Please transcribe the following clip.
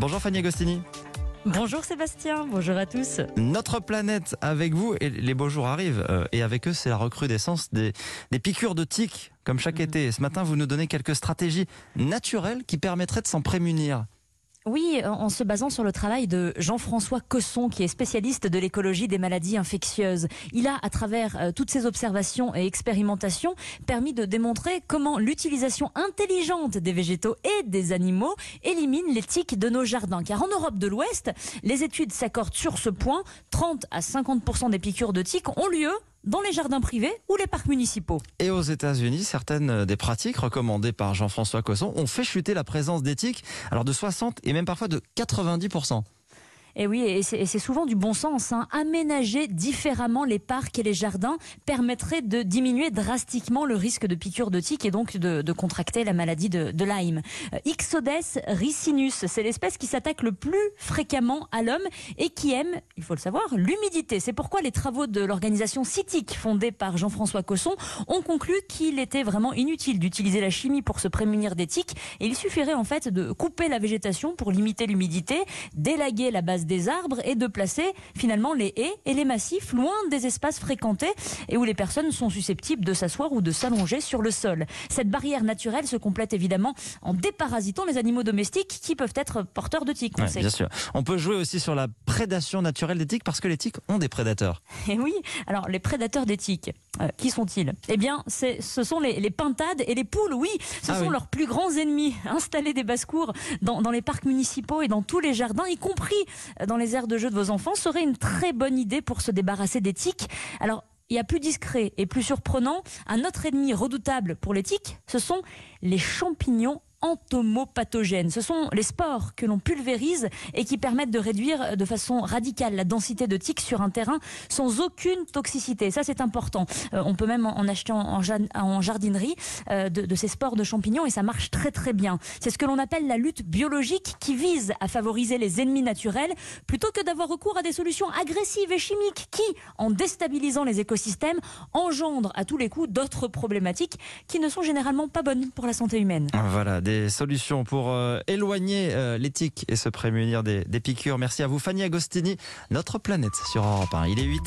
Bonjour Fanny Agostini. Bonjour Sébastien, bonjour à tous. Notre planète avec vous et les beaux jours arrivent euh, et avec eux c'est la recrudescence des, des piqûres de tiques comme chaque Mhm. été. Et ce matin vous nous donnez quelques stratégies naturelles qui permettraient de s'en prémunir. Oui, en se basant sur le travail de Jean-François Cosson, qui est spécialiste de l'écologie des maladies infectieuses. Il a, à travers euh, toutes ses observations et expérimentations, permis de démontrer comment l'utilisation intelligente des végétaux et des animaux élimine les tiques de nos jardins. Car en Europe de l'Ouest, les études s'accordent sur ce point. 30 à 50% des piqûres de tiques ont lieu dans les jardins privés ou les parcs municipaux. Et aux États-Unis, certaines euh, des pratiques recommandées par Jean-François Cosson ont fait chuter la présence des tiques, alors de 60 et même parfois de 90%. Et oui, et c'est et c'est souvent du bon sens. Hein. Aménager différemment les parcs et les jardins permettrait de diminuer drastiquement le risque de piqûre de tique et donc de, de contracter la maladie de, de Lyme. Euh, Ixodes ricinus, c'est l'espèce qui s'attaque le plus fréquemment à l'homme et qui aime, il faut le savoir, l'humidité. C'est pourquoi les travaux de l'organisation CITIC, fondée par Jean-François Cosson, ont conclu qu'il était vraiment inutile d'utiliser la chimie pour se prémunir des tiques. Et il suffirait en fait de couper la végétation pour limiter l'humidité, d'élaguer la base des arbres et de placer finalement les haies et les massifs loin des espaces fréquentés et où les personnes sont susceptibles de s'asseoir ou de s'allonger sur le sol. Cette barrière naturelle se complète évidemment en déparasitant les animaux domestiques qui peuvent être porteurs de tiques. on Ouais, bien sûr. On peut jouer aussi sur la prédation naturelle des tiques parce que les tiques ont des prédateurs. Et oui, alors les prédateurs des tiques, euh, qui sont-ils? Eh bien, ce sont les, les pintades et les poules, oui, ce Ah sont oui. leurs plus grands ennemis. Installer des basses-cours dans, dans les parcs municipaux et dans tous les jardins, y compris euh, dans les aires de jeu de vos enfants, serait une très bonne idée pour se débarrasser des tiques. Alors, il y a plus discret et plus surprenant, un autre ennemi redoutable pour les tiques, ce sont les champignons entomopathogènes. Ce sont les spores que l'on pulvérise et qui permettent de réduire de façon radicale la densité de tiques sur un terrain sans aucune toxicité. Ça, c'est important. Euh, on peut même en acheter en, en ja- en jardinerie euh, de, de ces spores de champignons et ça marche très très bien. C'est ce que l'on appelle la lutte biologique qui vise à favoriser les ennemis naturels plutôt que d'avoir recours à des solutions agressives et chimiques qui, en déstabilisant les écosystèmes, engendrent à tous les coups d'autres problématiques qui ne sont généralement pas bonnes pour la santé humaine. Voilà, des solutions pour euh, éloigner euh, les tiques et se prémunir des, piqûres. Merci à vous Fanny Agostini, notre planète sur Europe 1. Il est 8h.